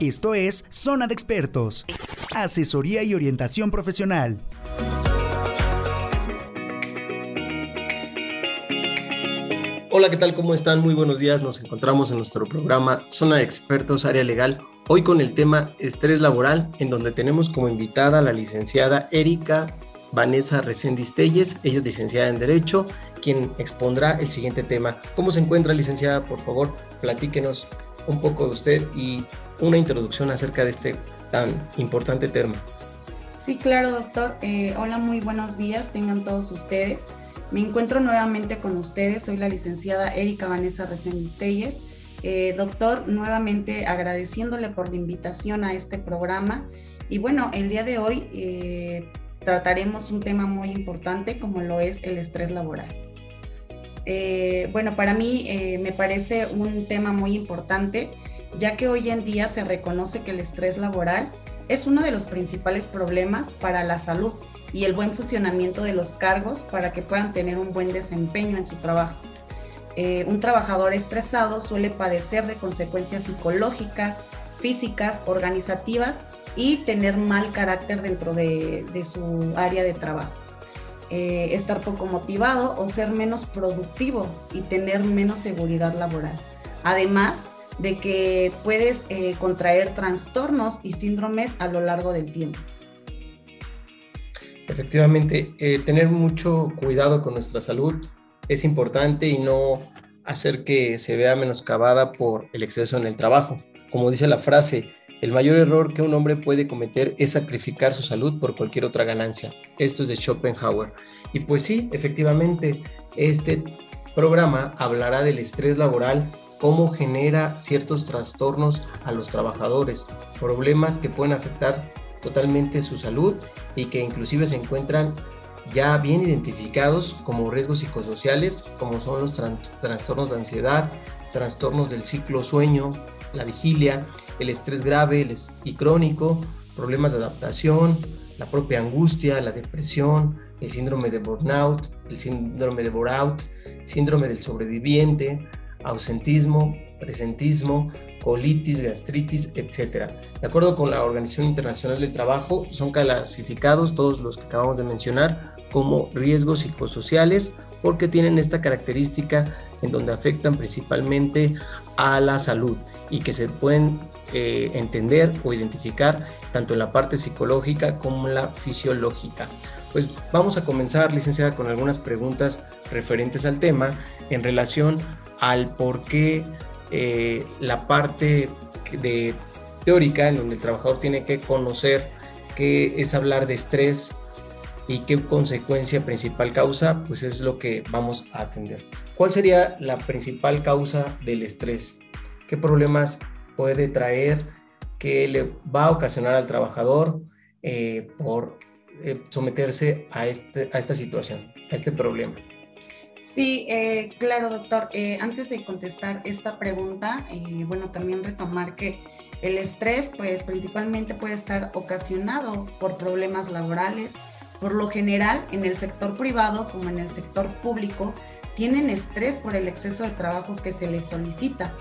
Esto es Zona de Expertos, asesoría y orientación profesional. Hola, ¿qué tal? ¿Cómo están? Muy buenos días. Nos encontramos en nuestro programa Zona de Expertos Área Legal, hoy con el tema estrés laboral, en donde tenemos como invitada a la licenciada Erika Vanessa Reséndiz Telles, ella es licenciada en Derecho, quien expondrá el siguiente tema. ¿Cómo se encuentra, licenciada? Por favor, platíquenos un poco de usted y una introducción acerca de este tan importante tema. Sí, claro, doctor. Eh, hola, muy buenos días, tengan todos ustedes. Me encuentro nuevamente con ustedes, soy la licenciada Erika Vanessa Reséndiz Telles. Eh, doctor, nuevamente agradeciéndole por la invitación a este programa. Y bueno, el día de hoy eh, trataremos un tema muy importante como lo es el estrés laboral. bueno, para mí me parece un tema muy importante ya que hoy en día se reconoce que el estrés laboral es uno de los principales problemas para la salud y el buen funcionamiento de los cargos para que puedan tener un buen desempeño en su trabajo. Eh, un trabajador estresado suele padecer de consecuencias psicológicas, físicas, organizativas y tener mal carácter dentro de, su área de trabajo. Eh, estar poco motivado o ser menos productivo y tener menos seguridad laboral. Además, de que puedes eh, contraer trastornos y síndromes a lo largo del tiempo. Efectivamente, eh, tener mucho cuidado con nuestra salud es importante y no hacer que se vea menoscabada por el exceso en el trabajo. Como dice la frase, el mayor error que un hombre puede cometer es sacrificar su salud por cualquier otra ganancia. Esto es de Schopenhauer. Y pues sí, efectivamente, este programa hablará del estrés laboral cómo genera ciertos trastornos a los trabajadores, problemas que pueden afectar totalmente su salud y que inclusive se encuentran ya bien identificados como riesgos psicosociales, como son los trastornos de ansiedad, trastornos del ciclo sueño, la vigilia, el estrés grave y crónico, problemas de adaptación, la propia angustia, la depresión, el síndrome de burnout, el síndrome de bore-out, síndrome del sobreviviente, ausentismo, presentismo, colitis, gastritis, etc. De acuerdo con la Organización Internacional del Trabajo, son clasificados todos los que acabamos de mencionar como riesgos psicosociales porque tienen esta característica en donde afectan principalmente a la salud y que se pueden eh, entender o identificar tanto en la parte psicológica como en la fisiológica. Pues vamos a comenzar, licenciada, con algunas preguntas referentes al tema en relación al por qué eh, la parte de teórica en donde el trabajador tiene que conocer qué es hablar de estrés y qué consecuencia principal causa, pues es lo que vamos a atender. ¿Cuál sería la principal causa del estrés? ¿Qué problemas puede traer? ¿Qué le va a ocasionar al trabajador eh, por eh, someterse a, este, a esta situación, a este problema? Sí, eh, claro, doctor. Eh, antes de contestar esta pregunta, eh, bueno, también retomar que el estrés, pues principalmente puede estar ocasionado por problemas laborales. Por lo general, en el sector privado como en el sector público, tienen estrés por el exceso de trabajo que se les solicita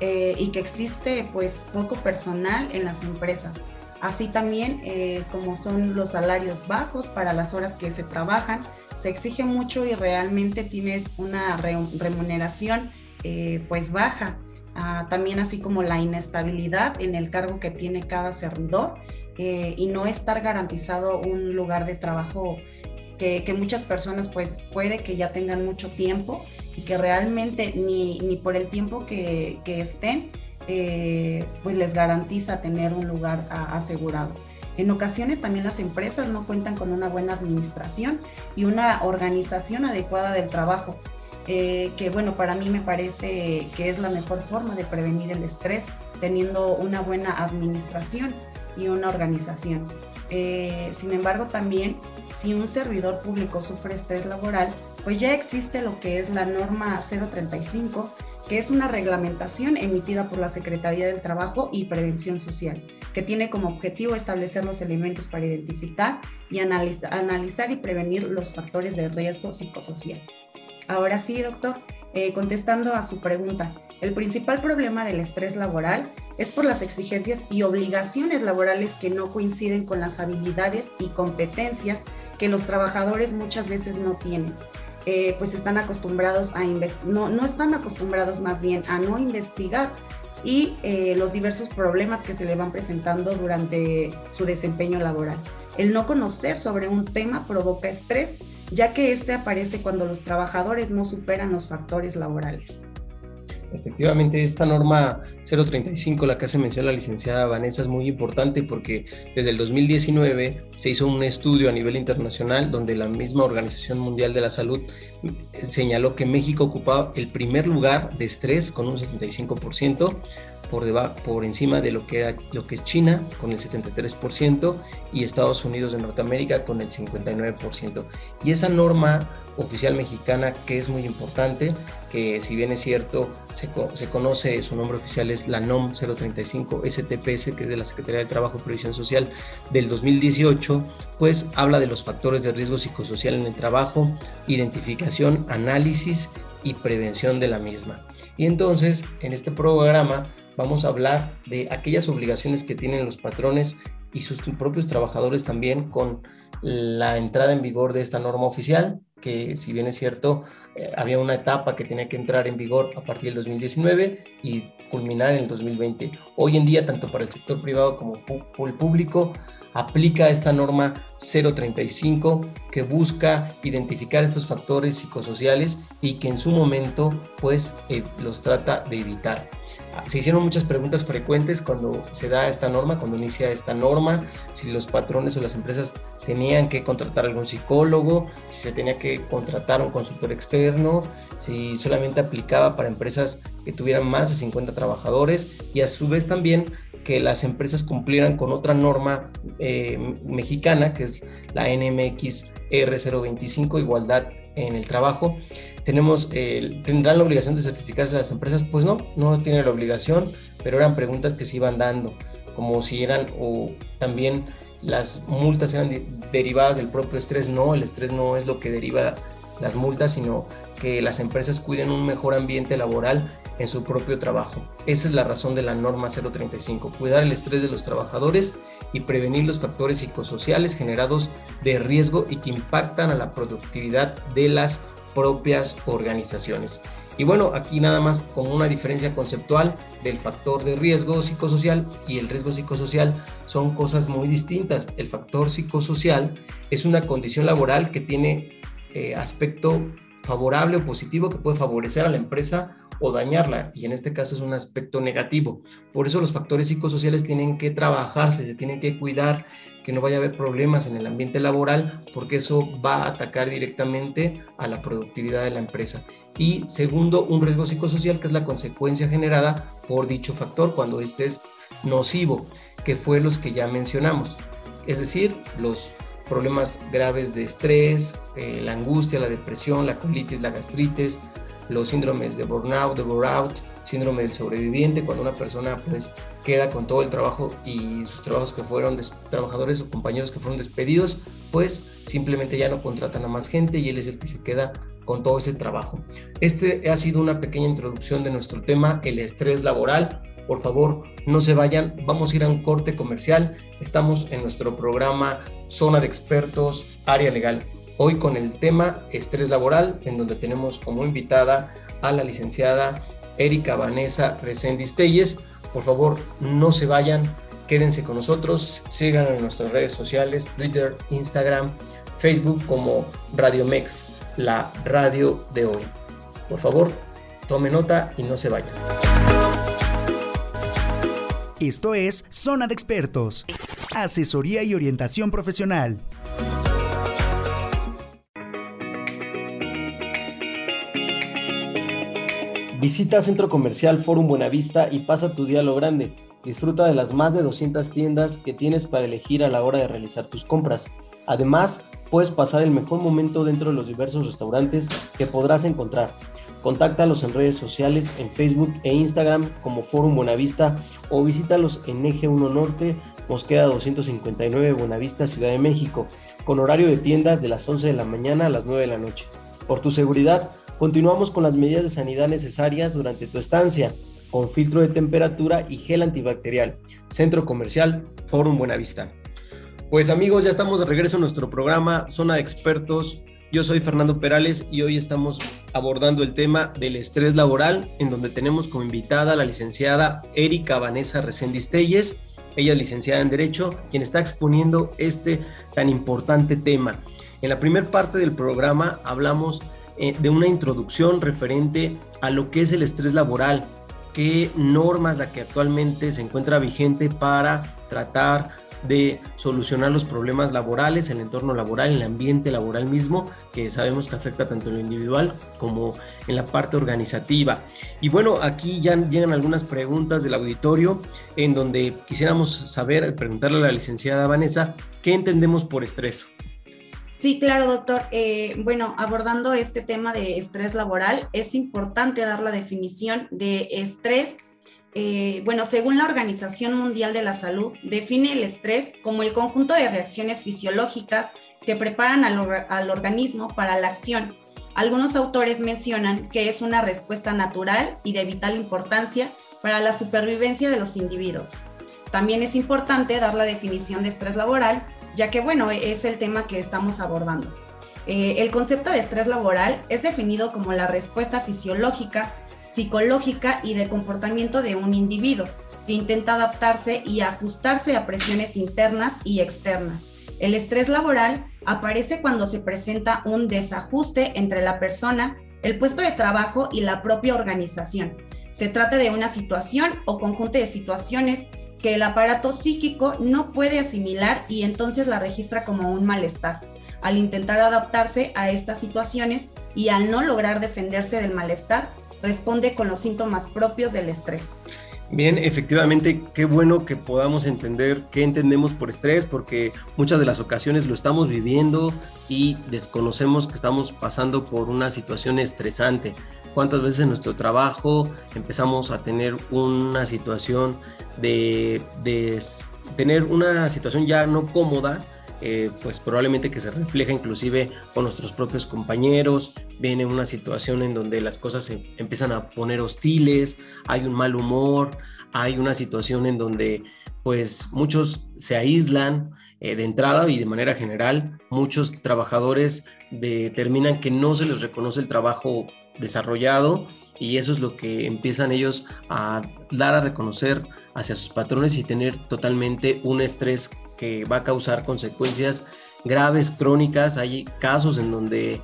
y que existe pues poco personal en las empresas. Así también como son los salarios bajos para las horas que se trabajan, se exige mucho y realmente tienes una remuneración eh, pues baja. Ah, también así como la inestabilidad en el cargo que tiene cada servidor eh, y no estar garantizado un lugar de trabajo que, muchas personas pues puede que ya tengan mucho tiempo y que realmente ni, ni por el tiempo que, que estén eh, pues les garantiza tener un lugar asegurado. En ocasiones también las empresas no cuentan con una buena administración y una organización adecuada del trabajo, eh, que bueno, para mí me parece que es la mejor forma de prevenir el estrés, teniendo una buena administración y una organización. Eh, sin embargo, también si un servidor público sufre estrés laboral, pues ya existe lo que es la norma 035 que es una reglamentación emitida por la Secretaría del Trabajo y Prevención Social, que tiene como objetivo establecer los elementos para identificar y analizar, y prevenir los factores de riesgo psicosocial. Ahora sí, doctor, eh, contestando a su pregunta, el principal problema del estrés laboral es por las exigencias y obligaciones laborales que no coinciden con las habilidades y competencias que los trabajadores muchas veces no tienen. Eh, pues están acostumbrados a no, no están acostumbrados más bien a no investigar y eh, los diversos problemas que se le van presentando durante su desempeño laboral. El no conocer sobre un tema provoca estrés, ya que este aparece cuando los trabajadores no superan los factores laborales. Efectivamente, esta norma 035, la que hace mención la licenciada Vanessa, es muy importante porque desde el 2019 se hizo un estudio a nivel internacional donde la misma Organización Mundial de la Salud señaló que México ocupaba el primer lugar de estrés con un 75%, por, por encima de lo que, lo que es China con el 73% y Estados Unidos de Norteamérica con el 59%. Y esa norma oficial mexicana que es muy importante, que si bien es cierto, se, se, conoce, su nombre oficial es la NOM 035 STPS, que es de la Secretaría de Trabajo y Previsión Social del 2018, pues habla de los factores de riesgo psicosocial en el trabajo, identificación, análisis y prevención de la misma. Y entonces, en este programa vamos a hablar de aquellas obligaciones que tienen los patrones y sus propios trabajadores también con la entrada en vigor de esta norma oficial, que si bien es cierto, eh, había una etapa que tenía que entrar en vigor a partir del 2019 y culminar en el 2020. Hoy en día, tanto para el sector privado como el público, aplica esta norma 035 que busca identificar estos factores psicosociales y que en su momento pues eh, los trata de evitar. Se hicieron muchas preguntas frecuentes cuando se da esta norma, cuando inicia esta norma, si los patrones o las empresas tenían que contratar algún psicólogo, si se tenía que contratar un consultor externo, si solamente aplicaba para empresas que tuvieran más de 50 trabajadores y a su vez también que las empresas cumplieran con otra norma eh, mexicana, que es la NMX R025, igualdad en el trabajo. Tenemos, ¿Tendrán la obligación de certificarse las empresas? Pues no, no tienen la obligación, pero eran preguntas que se iban dando, como si eran o también las multas eran derivadas del propio estrés. No, el estrés no es lo que deriva las multas, sino que las empresas cuiden un mejor ambiente laboral en su propio trabajo. Esa es la razón de la norma 035, cuidar el estrés de los trabajadores y prevenir los factores psicosociales generados de riesgo y que impactan a la productividad de las propias organizaciones. Y bueno, aquí nada más como una diferencia conceptual del factor de riesgo psicosocial y el riesgo psicosocial son cosas muy distintas. El factor psicosocial es una condición laboral que tiene eh, aspecto favorable o positivo que puede favorecer a la empresa o dañarla, y en este caso es un aspecto negativo. Por eso los factores psicosociales tienen que trabajarse, se tienen que cuidar, que no vaya a haber problemas en el ambiente laboral, porque eso va a atacar directamente a la productividad de la empresa. Y segundo, un riesgo psicosocial, que es la consecuencia generada por dicho factor cuando este es nocivo, que fue los que ya mencionamos. Es decir, los problemas graves de estrés, eh, la angustia, la depresión, la colitis, la gastritis, los síndromes de burnout, de burnout, síndrome del sobreviviente, cuando una persona pues queda con todo el trabajo y sus trabajos que fueron trabajadores o compañeros que fueron despedidos, pues simplemente ya no contratan a más gente y él es el que se queda con todo ese trabajo. Este ha sido una pequeña introducción de nuestro tema, el estrés laboral. Por favor, no se vayan, vamos a ir a un corte comercial. Estamos en nuestro programa Zona de Expertos, Área Legal. Hoy con el tema estrés laboral, en donde tenemos como invitada a la licenciada Erika Vanessa Reséndiz Telles. Por favor, no se vayan, quédense con nosotros, sigan en nuestras redes sociales, Twitter, Instagram, Facebook como Radio Mex, la radio de hoy. Por favor, tome nota y no se vayan. Esto es Zona de Expertos, asesoría y orientación profesional. Visita Centro Comercial Forum Buenavista y pasa tu día a lo grande. Disfruta de las más de 200 tiendas que tienes para elegir a la hora de realizar tus compras. Además, puedes pasar el mejor momento dentro de los diversos restaurantes que podrás encontrar. Contáctalos en redes sociales, en Facebook e Instagram como Forum Buenavista o visítalos en Eje 1 Norte, Mosqueda 259 Buenavista, Ciudad de México, con horario de tiendas de las 11 de la mañana a las 9 de la noche. Por tu seguridad, Continuamos con las medidas de sanidad necesarias durante tu estancia, con filtro de temperatura y gel antibacterial. Centro Comercial Forum Buenavista. Pues amigos, ya estamos de regreso a nuestro programa Zona de Expertos. Yo soy Fernando Perales y hoy estamos abordando el tema del estrés laboral, en donde tenemos como invitada a la licenciada Erika Vanessa Reséndiz Telles. Ella es licenciada en Derecho, quien está exponiendo este tan importante tema. En la primera parte del programa hablamos eh, de una introducción referente a lo que es el estrés laboral, qué normas la que actualmente se encuentra vigente para tratar de solucionar los problemas laborales, el entorno laboral, el ambiente laboral mismo, que sabemos que afecta tanto en lo individual como en la parte organizativa. Y bueno, aquí ya llegan algunas preguntas del auditorio en donde quisiéramos saber, preguntarle a la licenciada Vanessa, ¿qué entendemos por estrés? Sí, claro, doctor. Eh, bueno, abordando este tema de estrés laboral, es importante dar la definición de estrés eh, bueno, según la Organización Mundial de la Salud, define el estrés como el conjunto de reacciones fisiológicas que preparan al, organismo para la acción. Algunos autores mencionan que es una respuesta natural y de vital importancia para la supervivencia de los individuos. También es importante dar la definición de estrés laboral, ya que, bueno, es el tema que estamos abordando. Eh, el concepto de estrés laboral es definido como la respuesta fisiológica psicológica y de comportamiento de un individuo, que intenta adaptarse y ajustarse a presiones internas y externas. El estrés laboral aparece cuando se presenta un desajuste entre la persona, el puesto de trabajo y la propia organización. Se trata de una situación o conjunto de situaciones que el aparato psíquico no puede asimilar y entonces la registra como un malestar. Al intentar adaptarse a estas situaciones y al no lograr defenderse del malestar, responde con los síntomas propios del estrés. Bien, efectivamente, qué bueno que podamos entender qué entendemos por estrés, porque muchas de las ocasiones lo estamos viviendo y desconocemos que estamos pasando por una situación estresante. ¿Cuántas veces en nuestro trabajo empezamos a tener una situación de, de tener una situación ya no cómoda? Eh, pues probablemente que se refleja inclusive con nuestros propios compañeros, viene una situación en donde las cosas se empiezan a poner hostiles, hay un mal humor, hay una situación en donde pues muchos se aíslan eh, de entrada y de manera general, muchos trabajadores determinan que no se les reconoce el trabajo desarrollado y eso es lo que empiezan ellos a dar a reconocer hacia sus patrones y tener totalmente un estrés que va a causar consecuencias graves, crónicas. Hay casos en donde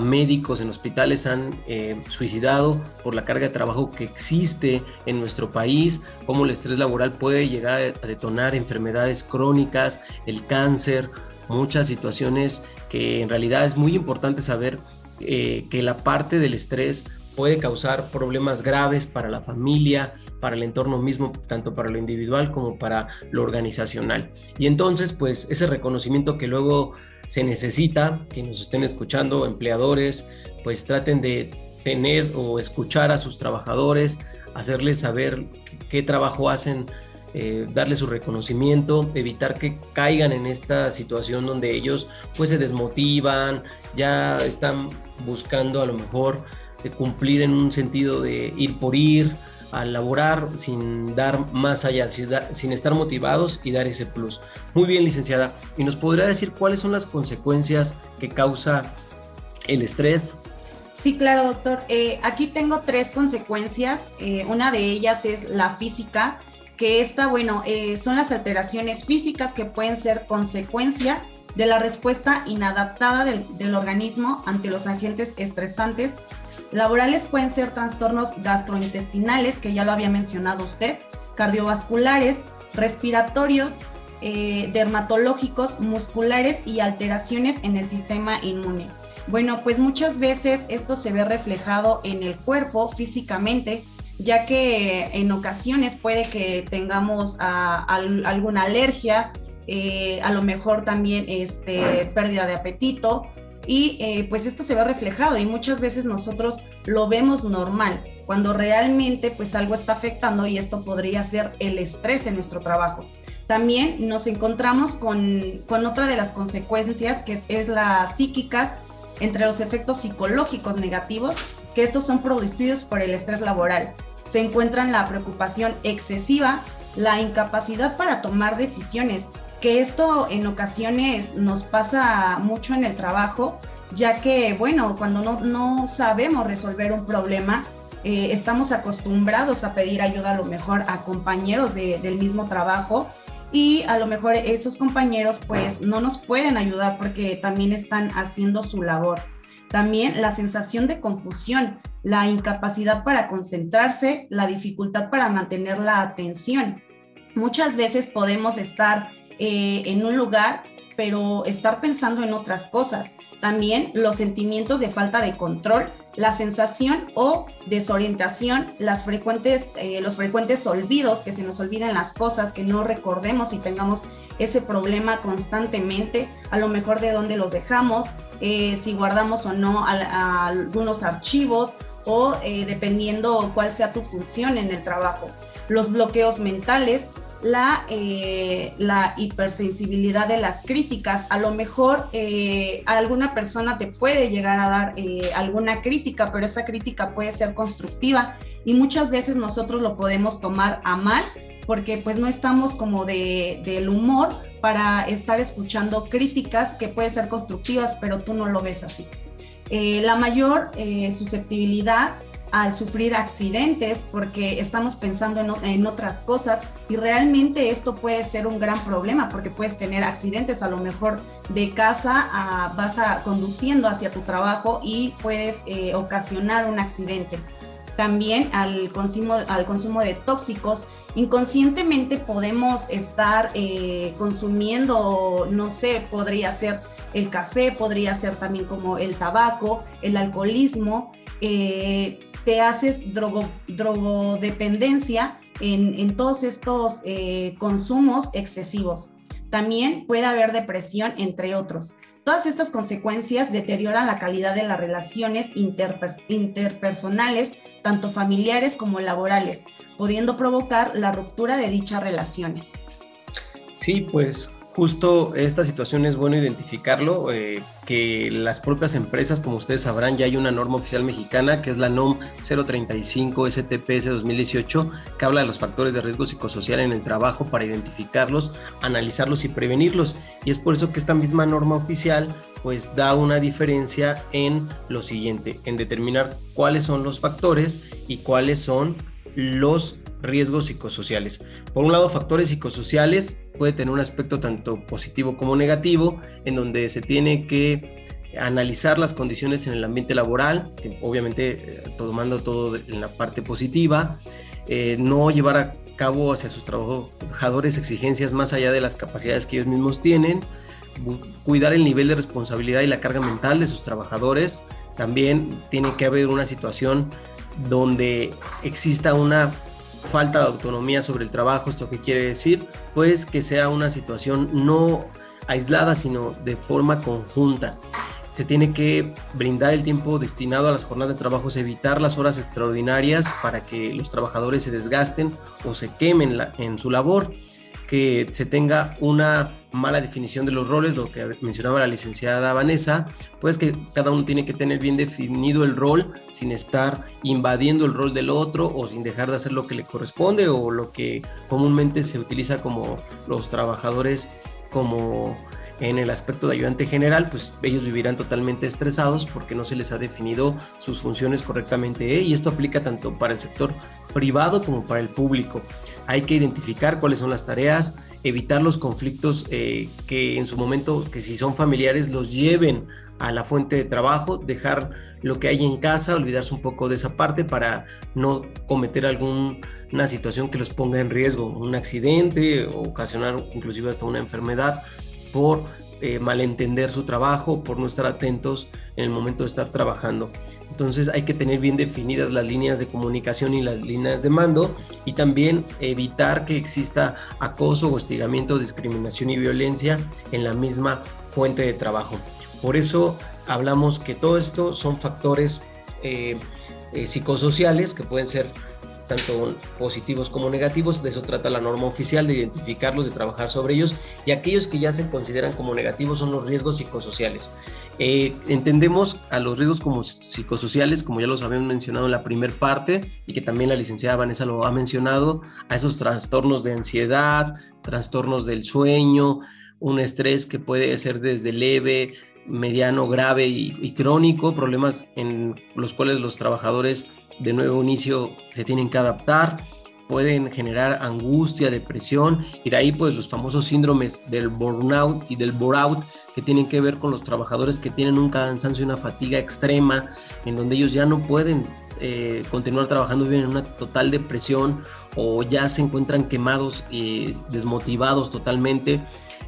médicos en hospitales han eh, suicidado por la carga de trabajo que existe en nuestro país, cómo el estrés laboral puede llegar a detonar enfermedades crónicas, el cáncer, muchas situaciones que en realidad es muy importante saber eh, que la parte del estrés puede causar problemas graves para la familia, para el entorno mismo, tanto para lo individual como para lo organizacional. Y entonces, pues ese reconocimiento que luego se necesita, que nos estén escuchando, empleadores, pues traten de tener o escuchar a sus trabajadores, hacerles saber qué trabajo hacen, eh, darles su reconocimiento, evitar que caigan en esta situación donde ellos pues se desmotivan, ya están buscando a lo mejor de cumplir en un sentido de ir por ir, a laborar sin dar más allá, sin estar motivados y dar ese plus. Muy bien, licenciada. ¿Y nos podría decir cuáles son las consecuencias que causa el estrés? Sí, claro, doctor. Eh, aquí tengo tres consecuencias. Eh, una de ellas es la física, que esta, bueno, eh, son las alteraciones físicas que pueden ser consecuencia de la respuesta inadaptada del, del organismo ante los agentes estresantes Laborales pueden ser trastornos gastrointestinales, que ya lo había mencionado usted, cardiovasculares, respiratorios, eh, dermatológicos, musculares y alteraciones en el sistema inmune. Bueno, pues muchas veces esto se ve reflejado en el cuerpo físicamente, ya que en ocasiones puede que tengamos alguna alergia, eh, a lo mejor también este, pérdida de apetito y eh, pues esto se ve reflejado y muchas veces nosotros lo vemos normal cuando realmente pues algo está afectando y esto podría ser el estrés en nuestro trabajo. También nos encontramos con, otra de las consecuencias que es, la psíquicas, entre los efectos psicológicos negativos que estos son producidos por el estrés laboral. Se encuentran la preocupación excesiva, la incapacidad para tomar decisiones, que esto en ocasiones nos pasa mucho en el trabajo, ya que, bueno, cuando no, sabemos resolver un problema, eh, estamos acostumbrados a pedir ayuda a lo mejor a compañeros del mismo trabajo y a lo mejor esos compañeros pues no nos pueden ayudar porque también están haciendo su labor. También la sensación de confusión, la incapacidad para concentrarse, la dificultad para mantener la atención. Muchas veces podemos estar eh, en un lugar, pero estar pensando en otras cosas. También los sentimientos de falta de control, la sensación o desorientación, las frecuentes, eh, los frecuentes olvidos, que se nos olviden las cosas, que no recordemos y tengamos ese problema constantemente, a lo mejor de dónde los dejamos, eh, si guardamos o no algunos archivos o dependiendo cuál sea tu función en el trabajo. Los bloqueos mentales, la, eh, la hipersensibilidad de las críticas. A lo mejor eh, alguna persona te puede llegar a dar eh, alguna crítica, pero esa crítica puede ser constructiva y muchas veces nosotros lo podemos tomar a mal porque pues no estamos como de, del humor para estar escuchando críticas que pueden ser constructivas, pero tú no lo ves así. la mayor susceptibilidad al sufrir accidentes porque estamos pensando en, otras cosas y realmente esto puede ser un gran problema porque puedes tener accidentes a lo mejor de casa a, vas a, conduciendo hacia tu trabajo y puedes eh, ocasionar un accidente. También al consumo, al consumo de tóxicos, inconscientemente podemos estar eh, consumiendo, no sé, podría ser el café, podría ser también como el tabaco, el alcoholismo. Eh, te haces drogo, drogodependencia en, en, todos estos eh, consumos excesivos. También puede haber depresión, entre otros. Todas estas consecuencias deterioran la calidad de las relaciones interpersonales, tanto familiares como laborales, pudiendo provocar la ruptura de dichas relaciones. Sí, pues justo esta situación es bueno identificarlo, eh, que las propias empresas, como ustedes sabrán, ya hay una norma oficial mexicana que es la NOM 035 STPS 2018, que habla de los factores de riesgo psicosocial en el trabajo para identificarlos, analizarlos y prevenirlos. Y es por eso que esta misma norma oficial pues da una diferencia en lo siguiente, en determinar cuáles son los factores y cuáles son los riesgos psicosociales. Por un lado, factores psicosociales puede tener un aspecto tanto positivo como negativo, en donde se tiene que analizar las condiciones en el ambiente laboral, obviamente eh, tomando todo en la parte positiva, eh, no llevar a cabo hacia sus trabajadores exigencias más allá de las capacidades que ellos mismos tienen, cuidar el nivel de responsabilidad y la carga mental de sus trabajadores, también tiene que haber una situación donde exista una falta de autonomía sobre el trabajo, esto que quiere decir, pues que sea una situación no aislada, sino de forma conjunta. Se tiene que brindar el tiempo destinado a las jornadas de trabajo, evitar las horas extraordinarias para que los trabajadores se desgasten o se quemen en su labor que se tenga una mala definición de los roles, lo que mencionaba la licenciada Vanessa, pues que cada uno tiene que tener bien definido el rol sin estar invadiendo el rol del otro o sin dejar de hacer lo que le corresponde o lo que comúnmente se utiliza como los trabajadores como en el aspecto de ayudante general, pues ellos vivirán totalmente estresados porque no se les ha definido sus funciones correctamente ¿eh? y esto aplica tanto para el sector privado como para el público. Hay que identificar cuáles son las tareas, evitar los conflictos eh, que en su momento, que si son familiares, los lleven a la fuente de trabajo, dejar lo que hay en casa, olvidarse un poco de esa parte para no cometer alguna situación que los ponga en riesgo, un accidente, o ocasionar inclusive hasta una enfermedad por eh, malentender su trabajo, por no estar atentos en el momento de estar trabajando. Entonces hay que tener bien definidas las líneas de comunicación y las líneas de mando y también evitar que exista acoso, hostigamiento, discriminación y violencia en la misma fuente de trabajo. Por eso hablamos que todo esto son factores eh, eh, psicosociales que pueden ser tanto positivos como negativos. De eso trata la norma oficial, de identificarlos, de trabajar sobre ellos. Y aquellos que ya se consideran como negativos son los riesgos psicosociales. Eh, entendemos a los riesgos como psicosociales, como ya los habíamos mencionado en la primera parte, y que también la licenciada Vanessa lo ha mencionado, a esos trastornos de ansiedad, trastornos del sueño, un estrés que puede ser desde leve, mediano, grave y, crónico, problemas en los cuales los trabajadores de nuevo inicio se tienen que adaptar, pueden generar angustia, depresión y de ahí pues los famosos síndromes del burnout y del bore-out que tienen que ver con los trabajadores que tienen un cansancio y una fatiga extrema en donde ellos ya no pueden eh, continuar trabajando, viven en una total depresión o ya se encuentran quemados y desmotivados totalmente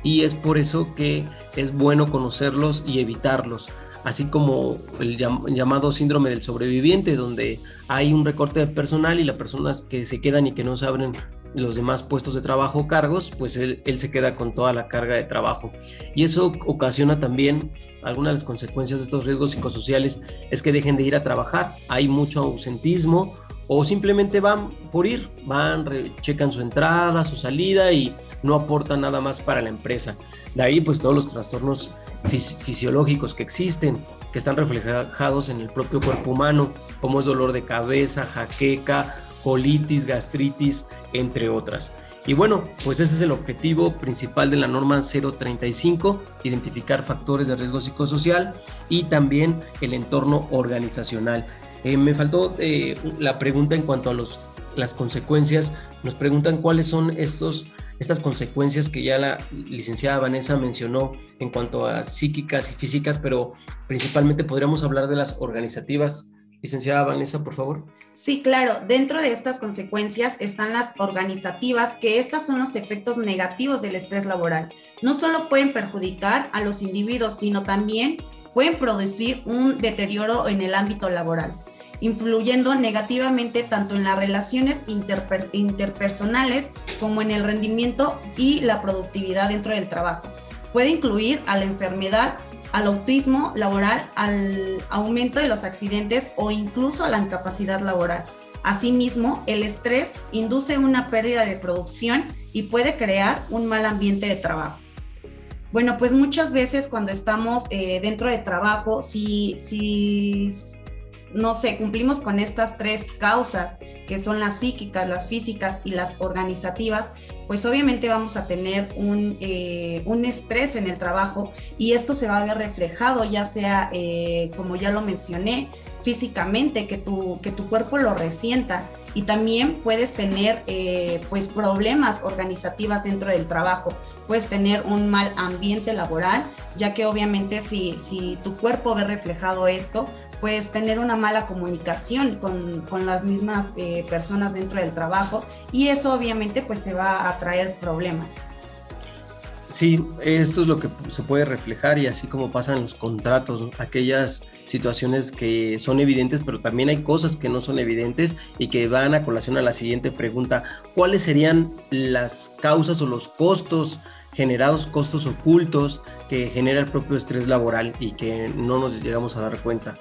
y es por eso que es bueno conocerlos y evitarlos, así como el llamado síndrome del sobreviviente, donde hay un recorte de personal y las personas que se quedan y que no se abren los demás puestos de trabajo o cargos, pues él, se queda con toda la carga de trabajo. Y eso ocasiona también algunas de las consecuencias de estos riesgos psicosociales, es que dejen de ir a trabajar, hay mucho ausentismo o simplemente van por ir, van, checan su entrada, su salida y no aportan nada más para la empresa. De ahí pues todos los trastornos fisiológicos que existen, que están reflejados en el propio cuerpo humano, como es dolor de cabeza, jaqueca, colitis, gastritis, entre otras. Y bueno, pues ese es el objetivo principal de la norma 035, identificar factores de riesgo psicosocial y también el entorno organizacional. Eh, me faltó eh, la pregunta en cuanto a los, las consecuencias. Nos preguntan cuáles son estos, estas consecuencias que ya la licenciada Vanessa mencionó en cuanto a psíquicas y físicas, pero principalmente podríamos hablar de las organizativas. Licenciada Vanessa, por favor. Sí, claro. Dentro de estas consecuencias están las organizativas, que estas son los efectos negativos del estrés laboral. No solo pueden perjudicar a los individuos, sino también pueden producir un deterioro en el ámbito laboral influyendo negativamente tanto en las relaciones interpersonales como en el rendimiento y la productividad dentro del trabajo. Puede incluir a la enfermedad, al autismo laboral, al aumento de los accidentes o incluso a la incapacidad laboral. Asimismo, el estrés induce una pérdida de producción y puede crear un mal ambiente de trabajo. Bueno, pues muchas veces cuando estamos eh, dentro de trabajo, si, si no sé, cumplimos con estas tres causas, que son las psíquicas, las físicas y las organizativas, pues obviamente vamos a tener un, eh, un estrés en el trabajo y esto se va a ver reflejado, ya sea, eh, como ya lo mencioné, físicamente, que tu, que tu cuerpo lo resienta y también puedes tener eh, pues problemas organizativas dentro del trabajo. Puedes tener un mal ambiente laboral, ya que obviamente si, si tu cuerpo ve reflejado esto, pues tener una mala comunicación con, las mismas eh, personas dentro del trabajo y eso obviamente pues te va a traer problemas. Sí, esto es lo que se puede reflejar y así como pasan los contratos, aquellas situaciones que son evidentes, pero también hay cosas que no son evidentes y que van a colación a la siguiente pregunta. ¿Cuáles serían las causas o los costos generados, costos ocultos que genera el propio estrés laboral y que no nos llegamos a dar cuenta?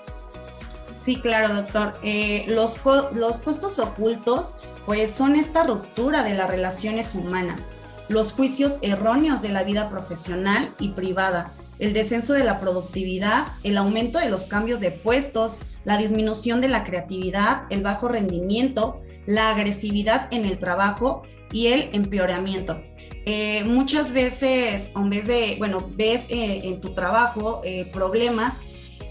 Sí, claro, doctor. Eh, los, los costos ocultos, pues son esta ruptura de las relaciones humanas, los juicios erróneos de la vida profesional y privada, el descenso de la productividad, el aumento de los cambios de puestos, la disminución de la creatividad, el bajo rendimiento, la agresividad en el trabajo y el empeoramiento. Eh, muchas veces, en vez de, bueno, ves eh, en tu trabajo problemas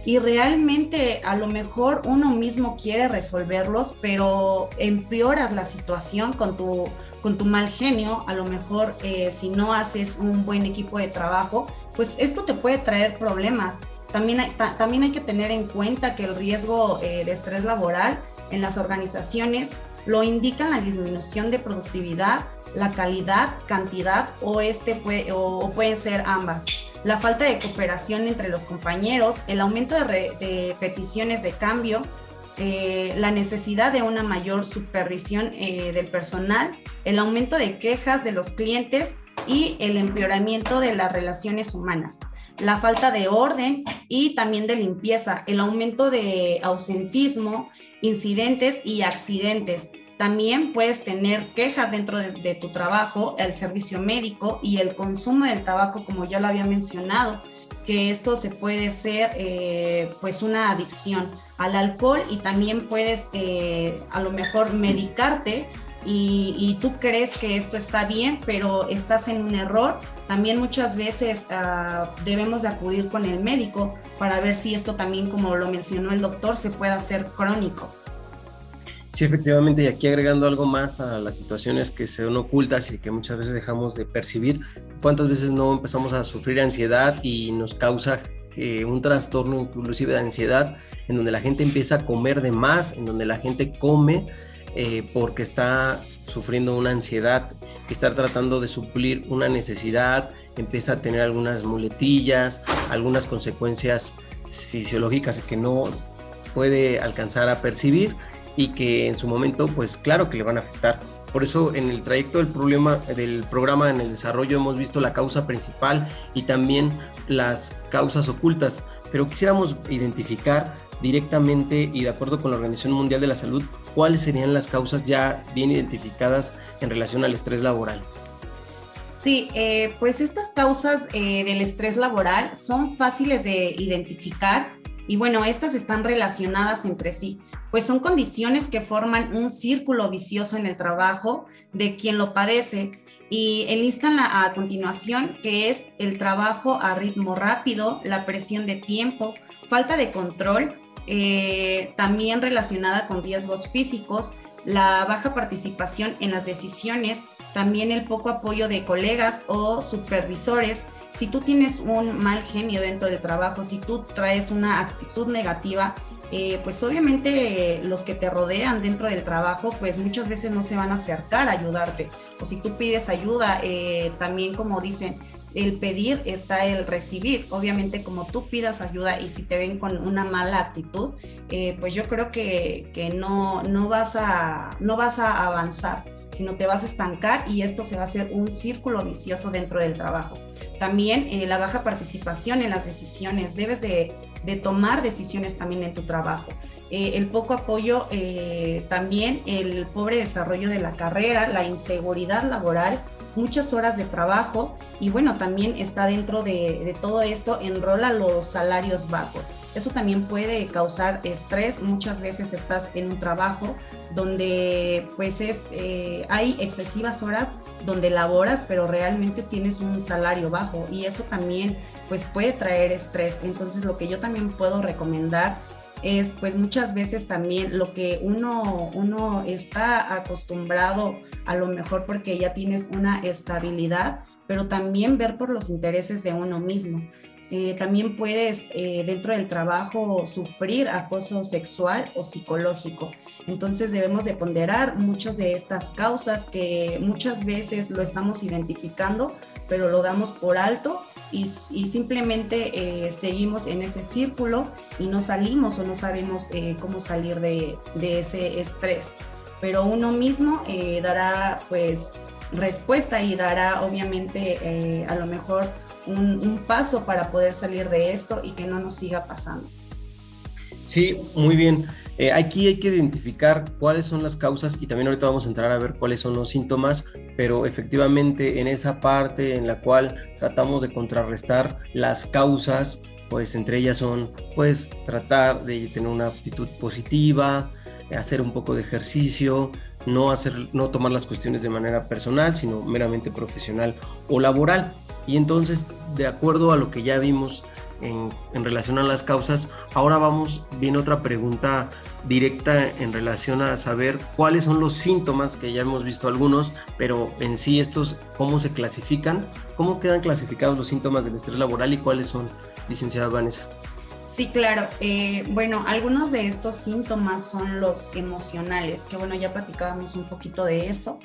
y realmente a lo mejor uno mismo quiere resolverlos, pero empeoras la situación con tu, con tu mal genio, a lo mejor eh, si no haces un buen equipo de trabajo, pues esto te puede traer problemas. También hay, también hay que tener en cuenta que el riesgo eh, de estrés laboral en las organizaciones lo indican la disminución de productividad, la calidad, cantidad o, este o pueden ser ambas. La falta de cooperación entre los compañeros, el aumento de, peticiones de cambio, eh, la necesidad de una mayor supervisión eh, del personal, el aumento de quejas de los clientes y el empeoramiento de las relaciones humanas, la falta de orden y también de limpieza, el aumento de ausentismo, incidentes y accidentes, También puedes tener quejas dentro de, tu trabajo, el servicio médico y el consumo del tabaco, como ya lo había mencionado, que esto se puede ser eh, pues una adicción al alcohol y también puedes eh, a lo mejor medicarte y, tú crees que esto está bien, pero estás en un error, también muchas veces ah, debemos de acudir con el médico para ver si esto también, como lo mencionó el doctor, se puede hacer crónico. Sí, efectivamente, y aquí agregando algo más a las situaciones que son ocultas y que muchas veces dejamos de percibir, ¿cuántas veces no empezamos a sufrir ansiedad y nos causa eh, un trastorno inclusive de ansiedad, en donde la gente empieza a comer de más, en donde la gente come eh, porque está sufriendo una ansiedad, que está tratando de suplir una necesidad, empieza a tener algunas muletillas, algunas consecuencias fisiológicas que no puede alcanzar a percibir y que en su momento, pues claro que le van a afectar. Por eso en el trayecto del problema del programa en el desarrollo hemos visto la causa principal y también las causas ocultas, pero quisiéramos identificar directamente y de acuerdo con la Organización Mundial de la Salud, cuáles serían las causas ya bien identificadas en relación al estrés laboral. Sí, eh, pues estas causas eh, del estrés laboral son fáciles de identificar y bueno, estas están relacionadas entre sí, pues son condiciones que forman un círculo vicioso en el trabajo de quien lo padece y enlistan la, a continuación que es el trabajo a ritmo rápido, la presión de tiempo, falta de control, eh, también relacionada con riesgos físicos, la baja participación en las decisiones, también el poco apoyo de colegas o supervisores. Si tú tienes un mal genio dentro del trabajo, si tú traes una actitud negativa, eh, pues obviamente los que te rodean dentro del trabajo, pues muchas veces no se van a acercar a ayudarte. O si tú pides ayuda, eh, también como dicen, el pedir está el recibir. Obviamente como tú pidas ayuda y si te ven con una mala actitud, eh, pues yo creo que, que, no, no, vas a, no vas a avanzar sino te vas a estancar y esto se va a hacer un círculo vicioso dentro del trabajo. También la baja participación en las decisiones, debes de, de tomar decisiones también en tu trabajo. Eh, el poco apoyo, también el pobre desarrollo de la carrera, la inseguridad laboral, muchas horas de trabajo y bueno, también está dentro de, todo esto, enrola los salarios bajos. Eso también puede causar estrés. Muchas veces estás en un trabajo donde pues es, eh, hay excesivas horas donde laboras, pero realmente tienes un salario bajo y eso también pues puede traer estrés. Entonces lo que yo también puedo recomendar es pues muchas veces también lo que uno, uno está acostumbrado a lo mejor porque ya tienes una estabilidad, pero también ver por los intereses de uno mismo. Eh, también puedes eh, dentro del trabajo sufrir acoso sexual o psicológico. Entonces debemos de ponderar muchas de estas causas que muchas veces lo estamos identificando, pero lo damos por alto y, simplemente eh, seguimos en ese círculo y no salimos o no sabemos eh, cómo salir de, ese estrés. Pero uno mismo eh, dará pues respuesta y dará obviamente a lo mejor un paso para poder salir de esto y que no nos siga pasando. Sí, muy bien. Eh, aquí hay que identificar cuáles son las causas y también ahorita vamos a entrar a ver cuáles son los síntomas, pero efectivamente en esa parte en la cual tratamos de contrarrestar las causas, pues entre ellas son pues tratar de tener una actitud positiva, hacer un poco de ejercicio, no hacer no tomar las cuestiones de manera personal, sino meramente profesional o laboral. Y entonces, de acuerdo a lo que ya vimos en, relación a las causas. Ahora vamos, viene otra pregunta directa en relación a saber cuáles son los síntomas, que ya hemos visto algunos, pero en sí estos, ¿cómo se clasifican? ¿Cómo quedan clasificados los síntomas del estrés laboral y cuáles son, licenciada Vanessa? Sí, claro. Eh, bueno, algunos de estos síntomas son los emocionales, que bueno, ya platicábamos un poquito de eso.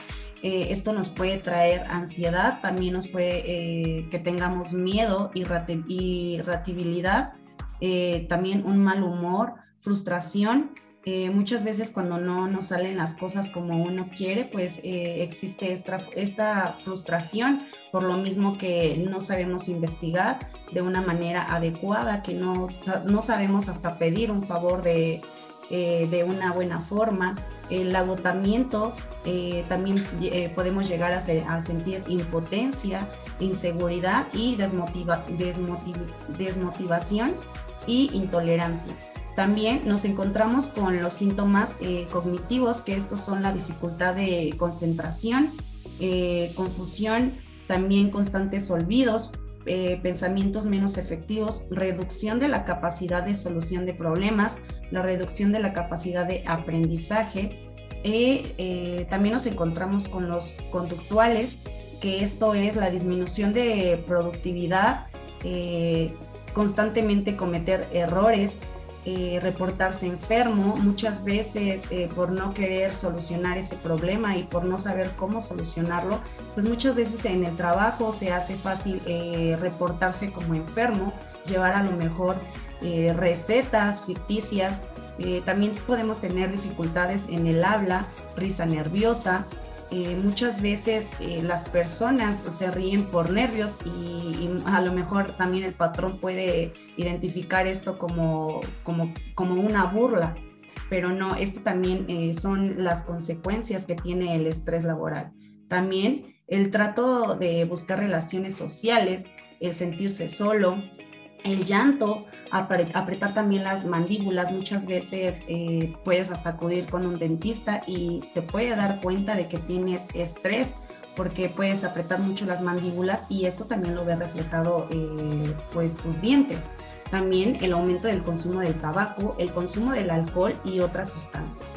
Eh, esto nos puede traer ansiedad, también nos puede eh, que tengamos miedo, irritabilidad, eh, también un mal humor, frustración. muchas veces cuando no nos salen las cosas como uno quiere, pues existe esta, esta frustración por lo mismo que no sabemos investigar de una manera adecuada, que no, no sabemos hasta pedir un favor de, eh, de una buena forma. El agotamiento, eh, también eh, podemos llegar a, sentir impotencia, inseguridad y desmotivación y intolerancia. También nos encontramos con los síntomas cognitivos, que estos son la dificultad de concentración, confusión, también constantes olvidos, eh, pensamientos menos efectivos, reducción de la capacidad de solución de problemas, la reducción de la capacidad de aprendizaje. y eh, también nos encontramos con los conductuales, que esto es la disminución de productividad, eh, constantemente cometer errores, eh, reportarse enfermo, muchas veces eh, por no querer solucionar ese problema y por no saber cómo solucionarlo, pues muchas veces en el trabajo se hace fácil eh, reportarse como enfermo, llevar a lo mejor recetas ficticias. también podemos tener dificultades en el habla, risa nerviosa, eh, muchas veces eh, las personas se ríen por nervios y, a lo mejor también el patrón puede identificar esto como, como, como una burla, pero no, esto también eh, son las consecuencias que tiene el estrés laboral. También el trato de buscar relaciones sociales, el sentirse solo, el llanto, apretar también las mandíbulas, muchas veces eh, puedes hasta acudir con un dentista y se puede dar cuenta de que tienes estrés porque puedes apretar mucho las mandíbulas y esto también lo ve reflejado eh, pues tus dientes. También el aumento del consumo del tabaco, el consumo del alcohol y otras sustancias.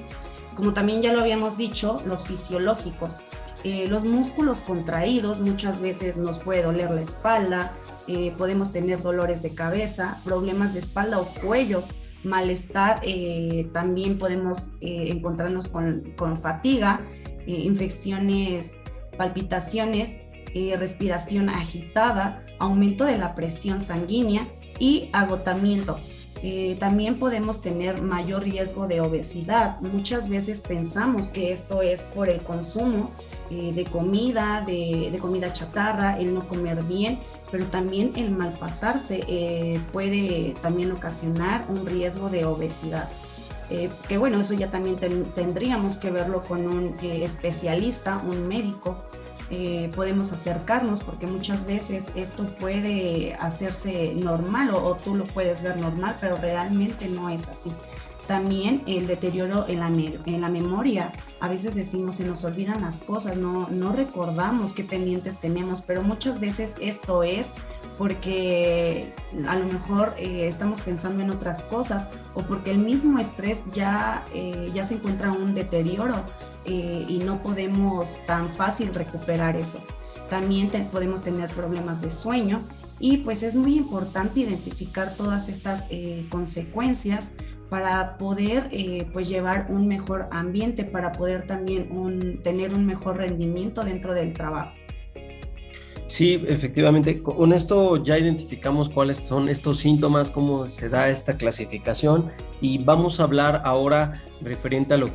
Como también ya lo habíamos dicho, los fisiológicos, eh, los músculos contraídos muchas veces nos puede doler la espalda, eh, podemos tener dolores de cabeza, problemas de espalda o cuellos, malestar, eh, también podemos encontrarnos con, con fatiga, infecciones, palpitaciones, respiración agitada, aumento de la presión sanguínea y agotamiento. también podemos tener mayor riesgo de obesidad. Muchas veces pensamos que esto es por el consumo eh, de comida, de, comida chatarra, el no comer bien, pero también el malpasarse eh, puede también ocasionar un riesgo de obesidad. Eh, que bueno, eso ya también tendríamos que verlo con un especialista, un médico. podemos acercarnos porque muchas veces esto puede hacerse normal o, tú lo puedes ver normal, pero realmente no es así. También el deterioro en la, en la memoria. A veces decimos, se nos olvidan las cosas, no, no recordamos qué pendientes tenemos, pero muchas veces esto es porque a lo mejor eh, estamos pensando en otras cosas o porque el mismo estrés ya, eh, ya se encuentra un deterioro eh, y no podemos tan fácil recuperar eso. También podemos tener problemas de sueño y pues es muy importante identificar todas estas consecuencias para poder eh, pues llevar un mejor ambiente, para poder también tener un mejor rendimiento dentro del trabajo. Sí, efectivamente, con esto ya identificamos cuáles son estos síntomas, cómo se da esta clasificación y vamos a hablar ahora referente a, lo,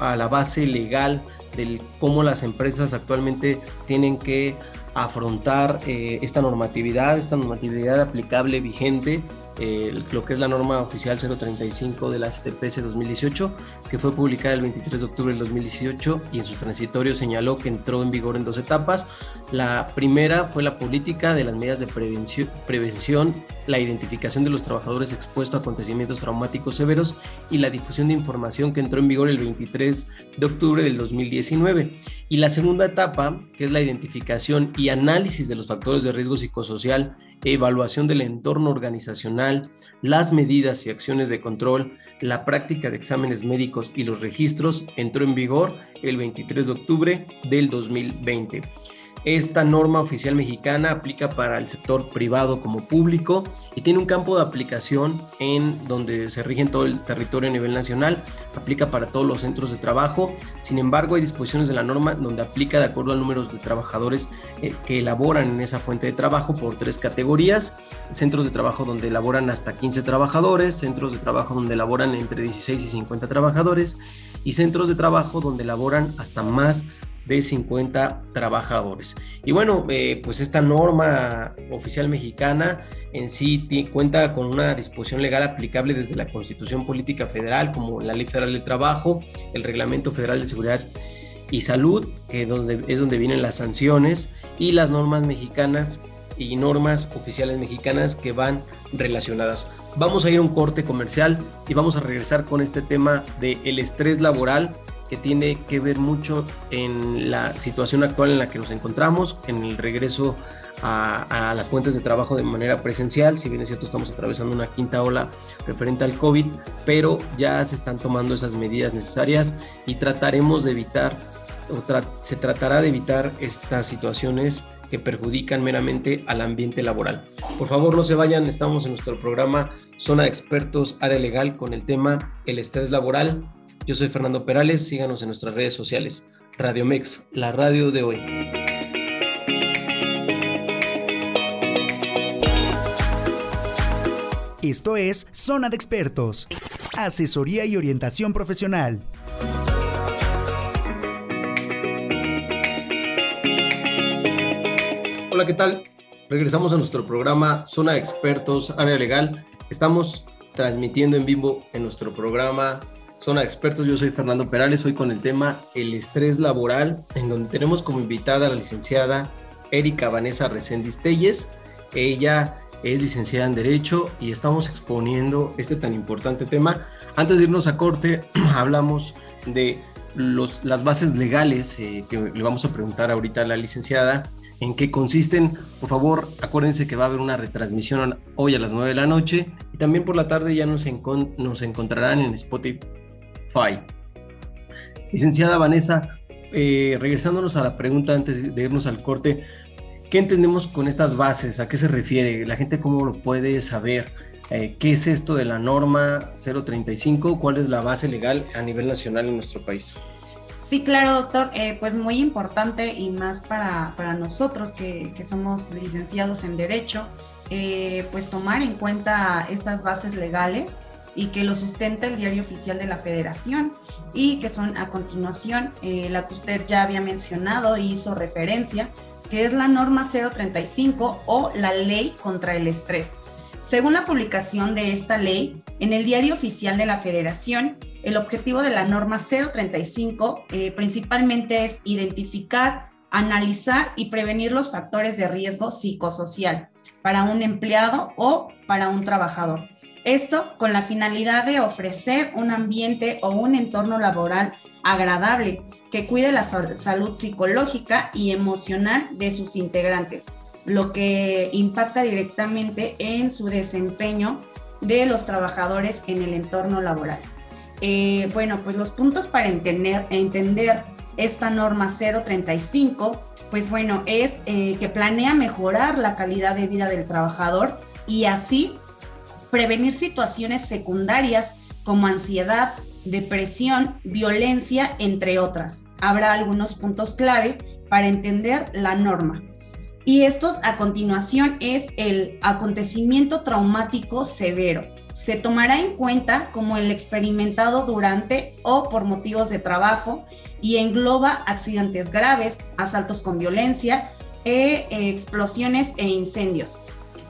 a la base legal del cómo las empresas actualmente tienen que afrontar eh, esta normatividad, esta normatividad aplicable vigente lo que es la norma oficial 035 de la STPS 2018, que fue publicada el 23 de octubre del 2018 y en su transitorio señaló que entró en vigor en dos etapas. La primera fue la política de las medidas de prevención la identificación de los trabajadores expuestos a acontecimientos traumáticos severos y la difusión de información que entró en vigor el 23 de octubre del 2019. Y la segunda etapa, que es la identificación y análisis de los factores de riesgo psicosocial evaluación del entorno organizacional, las medidas y acciones de control, la práctica de exámenes médicos y los registros entró en vigor el 23 de octubre del 2020. Esta norma oficial mexicana aplica para el sector privado como público y tiene un campo de aplicación en donde se rige en todo el territorio a nivel nacional, aplica para todos los centros de trabajo. Sin embargo, hay disposiciones de la norma donde aplica de acuerdo al número de trabajadores eh, que elaboran en esa fuente de trabajo por tres categorías. Centros de trabajo donde elaboran hasta 15 trabajadores, centros de trabajo donde elaboran entre 16 y 50 trabajadores y centros de trabajo donde elaboran hasta más de 50 trabajadores. Y bueno, eh, pues esta norma oficial mexicana en sí cuenta con una disposición legal aplicable desde la Constitución Política Federal, como la Ley Federal del Trabajo, el Reglamento Federal de Seguridad y Salud, que donde, es donde vienen las sanciones, y las normas mexicanas y normas oficiales mexicanas que van relacionadas. Vamos a ir a un corte comercial y vamos a regresar con este tema del el estrés laboral que tiene que ver mucho en la situación actual en la que nos encontramos, en el regreso a, las fuentes de trabajo de manera presencial. Si bien es cierto, estamos atravesando una quinta ola referente al COVID, pero ya se están tomando esas medidas necesarias y trataremos de evitar, se tratará de evitar estas situaciones que perjudican meramente al ambiente laboral. Por favor, no se vayan, estamos en nuestro programa Zona de Expertos Área Legal con el tema El estrés laboral. Yo soy Fernando Perales, síganos en nuestras redes sociales. Radio Mex, la radio de hoy. Esto es Zona de Expertos, asesoría y orientación profesional. Hola, ¿qué tal? Regresamos a nuestro programa Zona de Expertos, Área Legal. Estamos transmitiendo en vivo en nuestro programa Zona de Expertos. Yo soy Fernando Perales, hoy con el tema El estrés laboral, en donde tenemos como invitada a la licenciada Erika Vanessa Reséndiz Telles. Ella es licenciada en Derecho y estamos exponiendo este tan importante tema. Antes de irnos a corte, hablamos de los, las bases legales eh, que le vamos a preguntar ahorita a la licenciada en qué consisten. Por favor, acuérdense que va a haber una retransmisión hoy a las 9 de la noche y también por la tarde ya nos, nos encontrarán en Spotify. Licenciada Vanessa, eh, regresándonos a la pregunta antes de irnos al corte, ¿qué entendemos con estas bases? ¿A qué se refiere? ¿La gente cómo lo puede saber? Eh, ¿Qué es esto de la norma 035? ¿Cuál es la base legal a nivel nacional en nuestro país? Sí, claro, doctor. Eh, pues muy importante y más para, para nosotros que, que, somos licenciados en Derecho, pues tomar en cuenta estas bases legales y que lo sustenta el diario oficial de la Federación y que son a continuación eh, la que usted ya había mencionado y hizo referencia, que es la norma 035 o la ley contra el estrés. Según la publicación de esta ley en el diario oficial de la Federación, el objetivo de la norma 035 eh, principalmente es identificar, analizar y prevenir los factores de riesgo psicosocial para un empleado o para un trabajador. Esto con la finalidad de ofrecer un ambiente o un entorno laboral agradable que cuide la salud psicológica y emocional de sus integrantes, lo que impacta directamente en su desempeño de los trabajadores en el entorno laboral. Eh, bueno, pues los puntos para entender, esta norma 035, pues bueno, es eh, que planea mejorar la calidad de vida del trabajador y así prevenir situaciones secundarias como ansiedad, depresión, violencia, entre otras. Habrá algunos puntos clave para entender la norma. Y estos a continuación es el acontecimiento traumático severo se tomará en cuenta como el experimentado durante o por motivos de trabajo y engloba accidentes graves, asaltos con violencia, e, explosiones e incendios.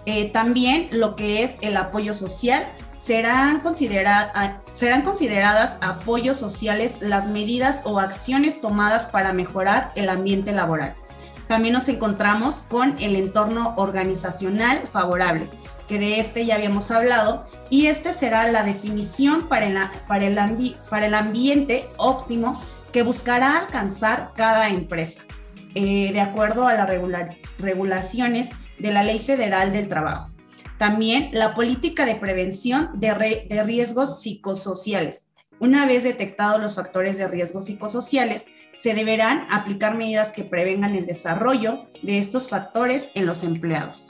Eh, también lo que es el apoyo social, serán, serán consideradas apoyos sociales las medidas o acciones tomadas para mejorar el ambiente laboral. También nos encontramos con el entorno organizacional favorable, que de este ya habíamos hablado, y este será la definición para el, para el, para el ambiente óptimo que buscará alcanzar cada empresa, eh, de acuerdo a las regulaciones de la Ley Federal del Trabajo. También la política de prevención de, de riesgos psicosociales. Una vez detectados los factores de riesgo psicosociales, se deberán aplicar medidas que prevengan el desarrollo de estos factores en los empleados.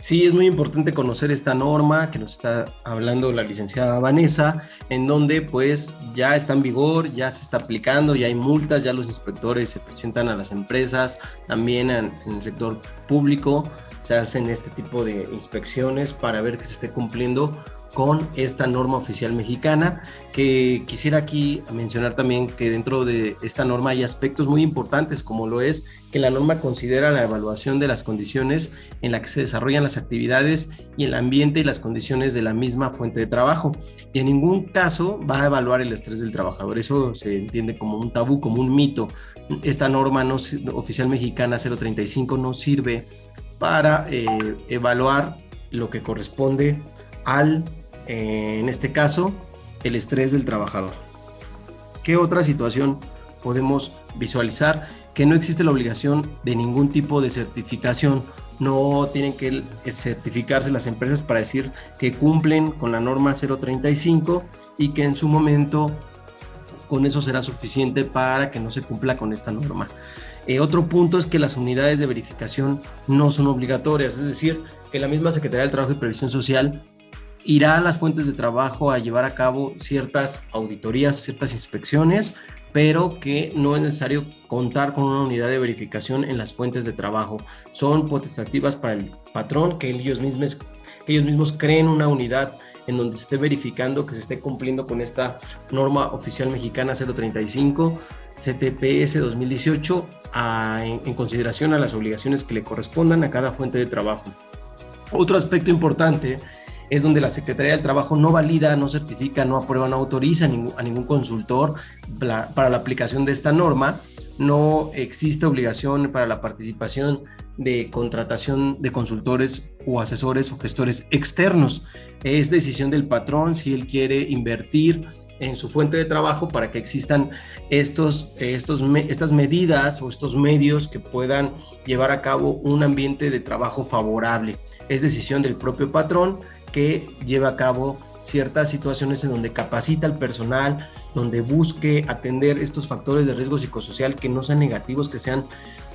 Sí, es muy importante conocer esta norma que nos está hablando la licenciada Vanessa, en donde pues ya está en vigor, ya se está aplicando, ya hay multas, ya los inspectores se presentan a las empresas, también en, el sector público se hacen este tipo de inspecciones para ver que se esté cumpliendo con esta norma oficial mexicana, que quisiera aquí mencionar también que dentro de esta norma hay aspectos muy importantes, como lo es que la norma considera la evaluación de las condiciones en las que se desarrollan las actividades y el ambiente y las condiciones de la misma fuente de trabajo. Y en ningún caso va a evaluar el estrés del trabajador. Eso se entiende como un tabú, como un mito. Esta norma no, oficial mexicana 035 no sirve para eh, evaluar lo que corresponde al eh, en este caso, el estrés del trabajador. ¿Qué otra situación podemos visualizar? Que no existe la obligación de ningún tipo de certificación. No tienen que certificarse las empresas para decir que cumplen con la norma 035 y que en su momento con eso será suficiente para que no se cumpla con esta norma. Eh, otro punto es que las unidades de verificación no son obligatorias, es decir, que la misma Secretaría del Trabajo y Previsión Social irá a las fuentes de trabajo a llevar a cabo ciertas auditorías, ciertas inspecciones, pero que no es necesario contar con una unidad de verificación en las fuentes de trabajo. Son potestativas para el patrón, que ellos mismos, que ellos mismos creen una unidad en donde se esté verificando que se esté cumpliendo con esta norma oficial mexicana 035 CTPS 2018 en, consideración a las obligaciones que le correspondan a cada fuente de trabajo. Otro aspecto importante es donde la Secretaría del Trabajo no valida, no certifica, no aprueba, no autoriza a ningún consultor para la aplicación de esta norma. No existe obligación para la participación de contratación de consultores o asesores o gestores externos. Es decisión del patrón si él quiere invertir en su fuente de trabajo para que existan estos, estos, estas medidas o estos medios que puedan llevar a cabo un ambiente de trabajo favorable. Es decisión del propio patrón que lleva a cabo ciertas situaciones en donde capacita al personal, donde busque atender estos factores de riesgo psicosocial que no sean negativos, que sean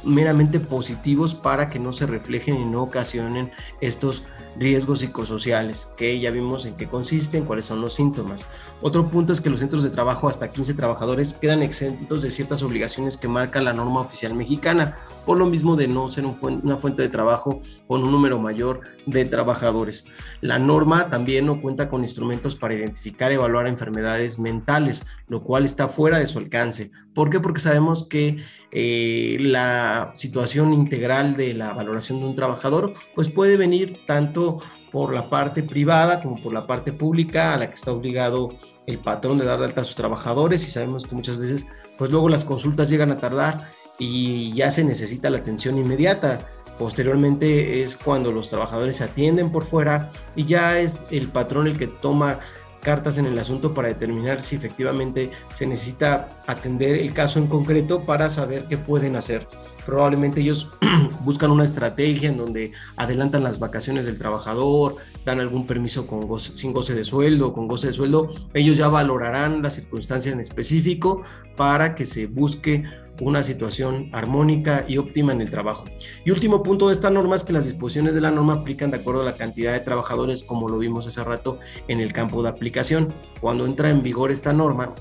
meramente positivos para que no se reflejen y no ocasionen estos riesgos psicosociales, que ya vimos en qué consisten, cuáles son los síntomas. Otro punto es que los centros de trabajo hasta 15 trabajadores quedan exentos de ciertas obligaciones que marca la norma oficial mexicana, por lo mismo de no ser una fuente de trabajo con un número mayor de trabajadores. La norma también no cuenta con instrumentos para identificar y evaluar enfermedades mentales, lo cual está fuera de su alcance. ¿Por qué? Porque sabemos que eh, la situación integral de la valoración de un trabajador, pues puede venir tanto por la parte privada como por la parte pública a la que está obligado el patrón de dar de alta a sus trabajadores y sabemos que muchas veces pues luego las consultas llegan a tardar y ya se necesita la atención inmediata. Posteriormente es cuando los trabajadores se atienden por fuera y ya es el patrón el que toma cartas en el asunto para determinar si efectivamente se necesita atender el caso en concreto para saber qué pueden hacer. Probablemente ellos buscan una estrategia en donde adelantan las vacaciones del trabajador, dan algún permiso con sin goce de sueldo, con goce de sueldo. Ellos ya valorarán la circunstancia en específico para que se busque una situación armónica y óptima en el trabajo. Y último punto de esta norma es que las disposiciones de la norma aplican de acuerdo a la cantidad de trabajadores, como lo vimos hace rato en el campo de aplicación. Cuando entra en vigor esta norma,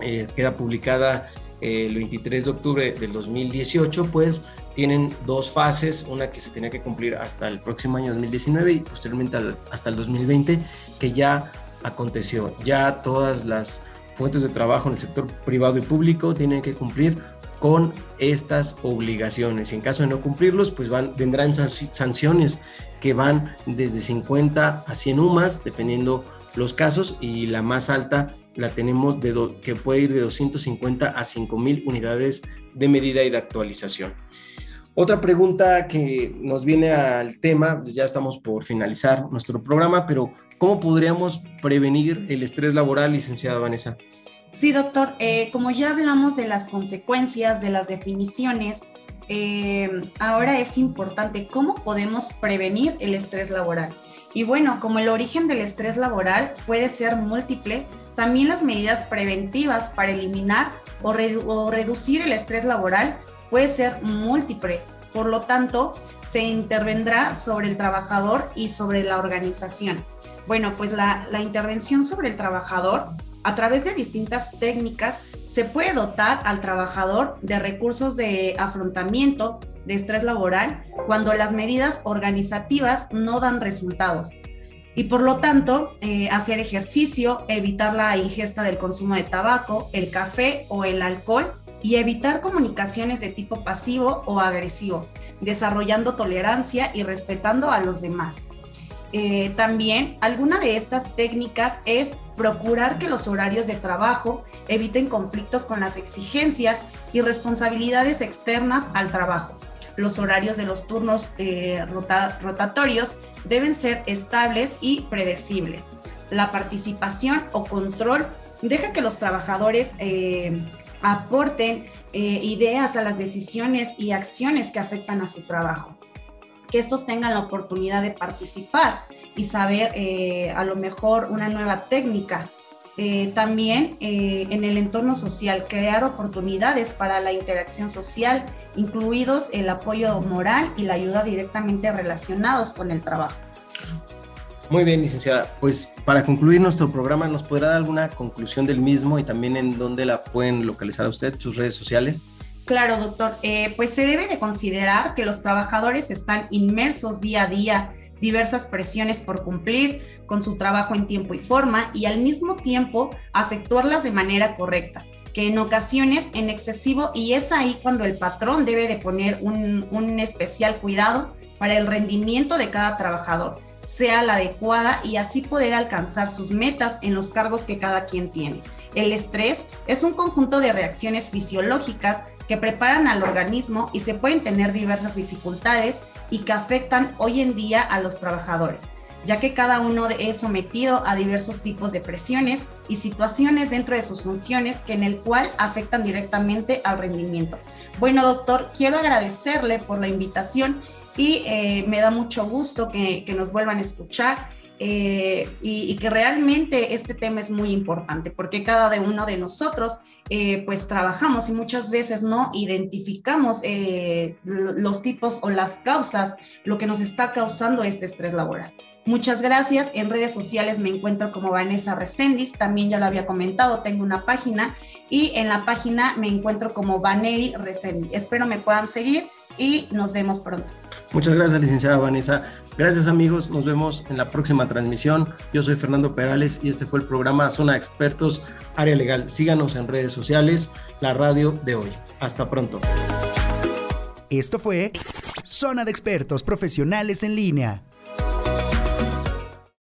eh, queda publicada eh, el 23 de octubre del 2018, pues tienen dos fases, una que se tenía que cumplir hasta el próximo año 2019 y posteriormente hasta el 2020, que ya aconteció. Ya todas las fuentes de trabajo en el sector privado y público tienen que cumplir con estas obligaciones. Y en caso de no cumplirlos, pues van, vendrán sanciones que van desde 50 a 100 UMAS, dependiendo los casos, y la más alta la tenemos de que puede ir de 250 a 5000 unidades de medida y de actualización. Otra pregunta que nos viene al tema, pues ya estamos por finalizar nuestro programa, pero ¿cómo podríamos prevenir el estrés laboral, licenciada Vanessa? Sí, doctor. Eh, como ya hablamos de las consecuencias, de las definiciones, eh, ahora es importante cómo podemos prevenir el estrés laboral. Y bueno, como el origen del estrés laboral puede ser múltiple, también las medidas preventivas para eliminar o, o reducir el estrés laboral puede ser múltiples. Por lo tanto, se intervendrá sobre el trabajador y sobre la organización. Bueno, pues la, intervención sobre el trabajador a través de distintas técnicas se puede dotar al trabajador de recursos de afrontamiento de estrés laboral cuando las medidas organizativas no dan resultados. y por lo tanto eh, hacer ejercicio, evitar la ingesta del consumo de tabaco, el café o el alcohol y evitar comunicaciones de tipo pasivo o agresivo, desarrollando tolerancia y respetando a los demás. Eh, también alguna de estas técnicas es procurar que los horarios de trabajo eviten conflictos con las exigencias y responsabilidades externas al trabajo. Los horarios de los turnos eh, rotatorios deben ser estables y predecibles. La participación o control deja que los trabajadores eh, aporten ideas a las decisiones y acciones que afectan a su trabajo que estos tengan la oportunidad de participar y saber eh, a lo mejor una nueva técnica. Eh, también eh, en el entorno social, crear oportunidades para la interacción social, incluidos el apoyo moral y la ayuda directamente relacionados con el trabajo. Muy bien, licenciada. Pues para concluir nuestro programa, ¿nos podrá dar alguna conclusión del mismo y también en dónde la pueden localizar a usted, sus redes sociales? Claro, doctor. Eh, pues se debe de considerar que los trabajadores están inmersos día a día, diversas presiones por cumplir con su trabajo en tiempo y forma y al mismo tiempo afectuarlas de manera correcta, que en ocasiones en excesivo y es ahí cuando el patrón debe de poner un, un especial cuidado para el rendimiento de cada trabajador sea la adecuada y así poder alcanzar sus metas en los cargos que cada quien tiene. El estrés es un conjunto de reacciones fisiológicas que preparan al organismo y se pueden tener diversas dificultades y que afectan hoy en día a los trabajadores, ya que cada uno es sometido a diversos tipos de presiones y situaciones dentro de sus funciones que en el cual afectan directamente al rendimiento. Bueno, doctor, quiero agradecerle por la invitación y eh, me da mucho gusto que, nos vuelvan a escuchar. Eh, y, que realmente este tema es muy importante porque cada uno de nosotros eh, pues trabajamos y muchas veces no identificamos los tipos o las causas, lo que nos está causando este estrés laboral. Muchas gracias. En redes sociales me encuentro como Vanessa Recendis, también ya lo había comentado, tengo una página y en la página me encuentro como Vaneri Recendis. Espero me puedan seguir y nos vemos pronto. Muchas gracias, licenciada Vanessa. Gracias amigos, nos vemos en la próxima transmisión. Yo soy Fernando Perales y este fue el programa Zona Expertos, Área Legal. Síganos en redes sociales, la radio de hoy. Hasta pronto. Esto fue Zona de Expertos Profesionales en Línea